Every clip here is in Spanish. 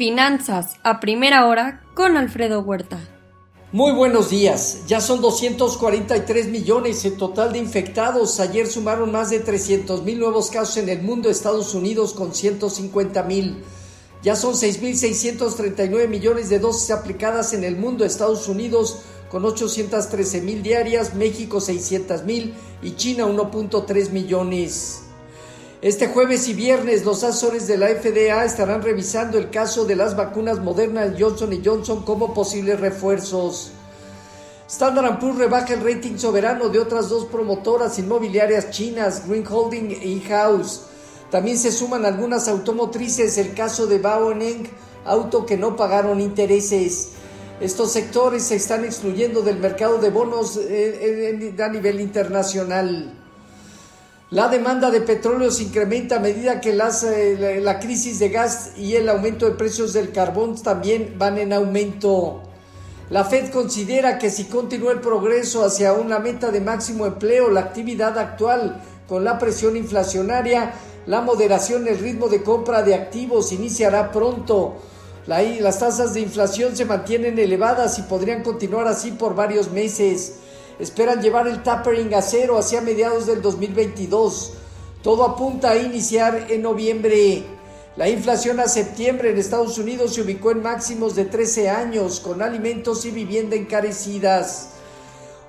Finanzas a primera hora con Alfredo Huerta. Muy buenos días. Ya son 243 millones en total de infectados. Ayer sumaron más de 300 mil nuevos casos en el mundo, Estados Unidos con 150 mil. Ya son 6.639 millones de dosis aplicadas en el mundo, Estados Unidos con 813 mil diarias, México 600 mil y China 1.3 millones. Este jueves y viernes los asesores de la FDA estarán revisando el caso de las vacunas Moderna y Johnson Johnson como posibles refuerzos. Standard Poor's rebaja el rating soberano de otras dos promotoras inmobiliarias chinas, Green Holding y House. También se suman algunas automotrices, el caso de Baoeneng, auto que no pagaron intereses. Estos sectores se están excluyendo del mercado de bonos eh, a nivel internacional. La demanda de petróleo se incrementa a medida que las, eh, la, crisis de gas y el aumento de precios del carbón también van en aumento. La Fed considera que si continúa el progreso hacia una meta de máximo empleo, la actividad actual con la presión inflacionaria, la moderación el ritmo de compra de activos iniciará pronto. las tasas de inflación se mantienen elevadas y podrían continuar así por varios meses esperan llevar el tapering a cero hacia mediados del 2022. Todo apunta a iniciar en noviembre. La inflación a septiembre en Estados Unidos se ubicó en máximos de 13 años, con alimentos y vivienda encarecidas.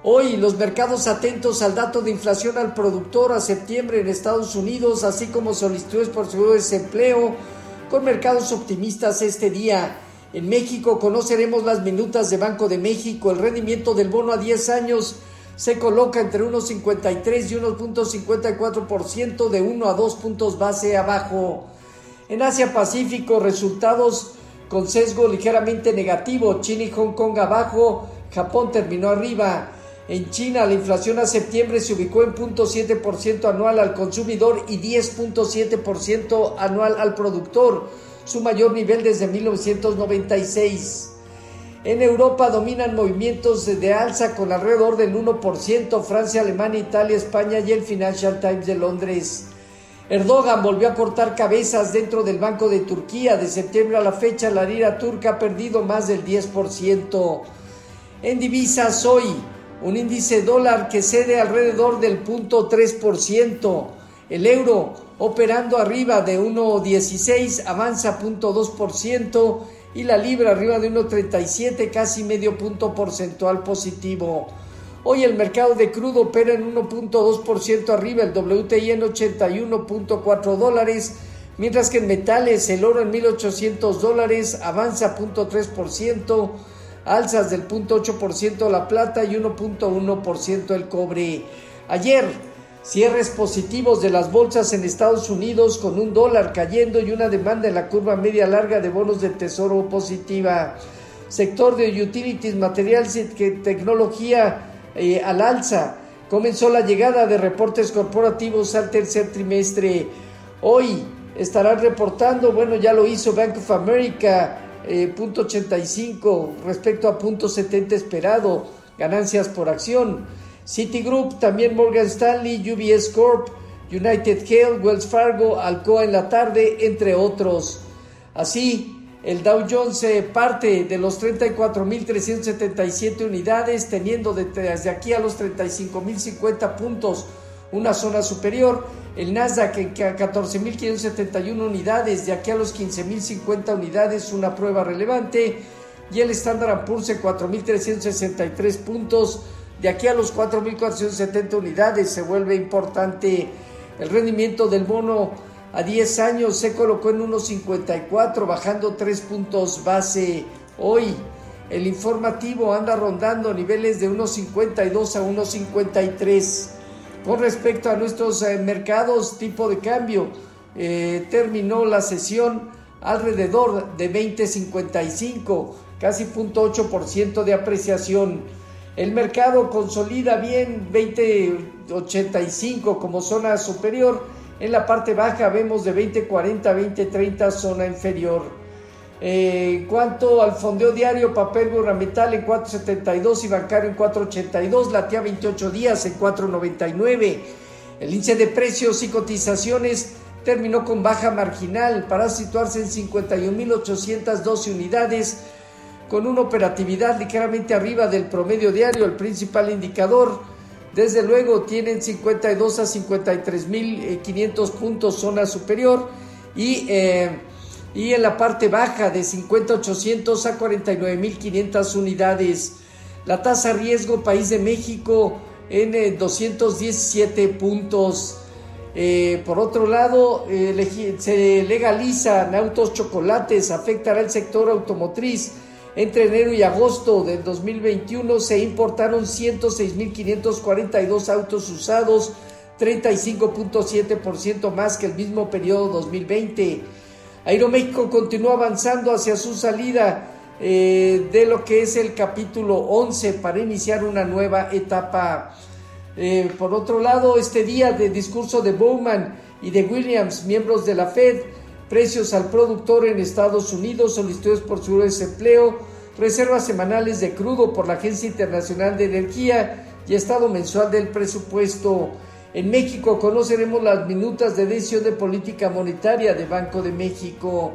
Hoy los mercados atentos al dato de inflación al productor a septiembre en Estados Unidos, así como solicitudes por su desempleo, con mercados optimistas este día. En México conoceremos las minutas de Banco de México. El rendimiento del bono a 10 años se coloca entre 1,53 y 1.54% de 1 a 2 puntos base abajo. En Asia Pacífico, resultados con sesgo ligeramente negativo. China y Hong Kong abajo, Japón terminó arriba. En China, la inflación a septiembre se ubicó en 0.7% anual al consumidor y 10.7% anual al productor su mayor nivel desde 1996. En Europa dominan movimientos de alza con alrededor del 1%, Francia, Alemania, Italia, España y el Financial Times de Londres. Erdogan volvió a cortar cabezas dentro del Banco de Turquía. De septiembre a la fecha, la lira turca ha perdido más del 10%. En divisas hoy, un índice dólar que cede alrededor del 0.3%. El euro operando arriba de 1.16 avanza 0.2% y la libra arriba de 1.37 casi medio punto porcentual positivo. Hoy el mercado de crudo opera en 1.2% arriba, el WTI en 81.4 dólares, mientras que en metales el oro en 1.800 dólares avanza 0.3%, alzas del 0.8% la plata y 1.1% el cobre. Ayer Cierres positivos de las bolsas en Estados Unidos con un dólar cayendo y una demanda en la curva media larga de bonos de tesoro positiva. Sector de utilities, materiales y tecnología eh, al alza. Comenzó la llegada de reportes corporativos al tercer trimestre. Hoy estarán reportando, bueno, ya lo hizo Bank of America, eh, punto 85 respecto a punto 70 esperado, ganancias por acción. Citigroup, también Morgan Stanley, UBS Corp, United Health, Wells Fargo, Alcoa en la tarde, entre otros. Así, el Dow Jones parte de los 34.377 unidades, teniendo desde aquí a los 35.050 puntos una zona superior. El Nasdaq en 14.571 unidades, de aquí a los 15.050 unidades, una prueba relevante. Y el Standard Poor's en 4.363 puntos de aquí a los 4.470 unidades se vuelve importante el rendimiento del bono a 10 años se colocó en 1.54, bajando 3 puntos base. Hoy el informativo anda rondando niveles de 1.52 a 1.53. Con respecto a nuestros eh, mercados, tipo de cambio, eh, terminó la sesión alrededor de 20.55, casi 0.8% de apreciación. El mercado consolida bien 2085 como zona superior. En la parte baja vemos de 2040 a 2030 zona inferior. Eh, en cuanto al fondeo diario, papel gubernamental en 4.72 y bancario en 4.82, latea 28 días en 4.99. El índice de precios y cotizaciones terminó con baja marginal para situarse en 51.812 unidades con una operatividad ligeramente arriba del promedio diario, el principal indicador. Desde luego tienen 52 a 53.500 puntos zona superior y, eh, y en la parte baja de 50.800 a 49.500 unidades. La tasa riesgo país de México en 217 eh, puntos. Eh, por otro lado, se legalizan autos chocolates, afectará el sector automotriz entre enero y agosto del 2021 se importaron 106.542 autos usados, 35.7% más que el mismo periodo 2020. Aeroméxico continúa avanzando hacia su salida eh, de lo que es el capítulo 11 para iniciar una nueva etapa. Eh, por otro lado, este día de discurso de Bowman y de Williams, miembros de la Fed, precios al productor en Estados Unidos, solicitudes por su desempleo, reservas semanales de crudo por la Agencia Internacional de Energía y estado mensual del presupuesto. En México conoceremos las minutas de decisión de política monetaria de Banco de México.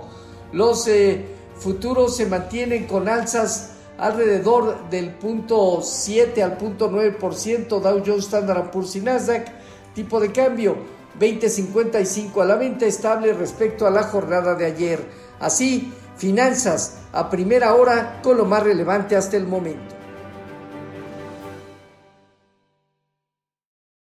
Los eh, futuros se mantienen con alzas alrededor del punto 7 al punto 9%, Dow Jones Standard Poor's y Nasdaq, tipo de cambio 2055 a la venta estable respecto a la jornada de ayer. Así, finanzas a primera hora con lo más relevante hasta el momento.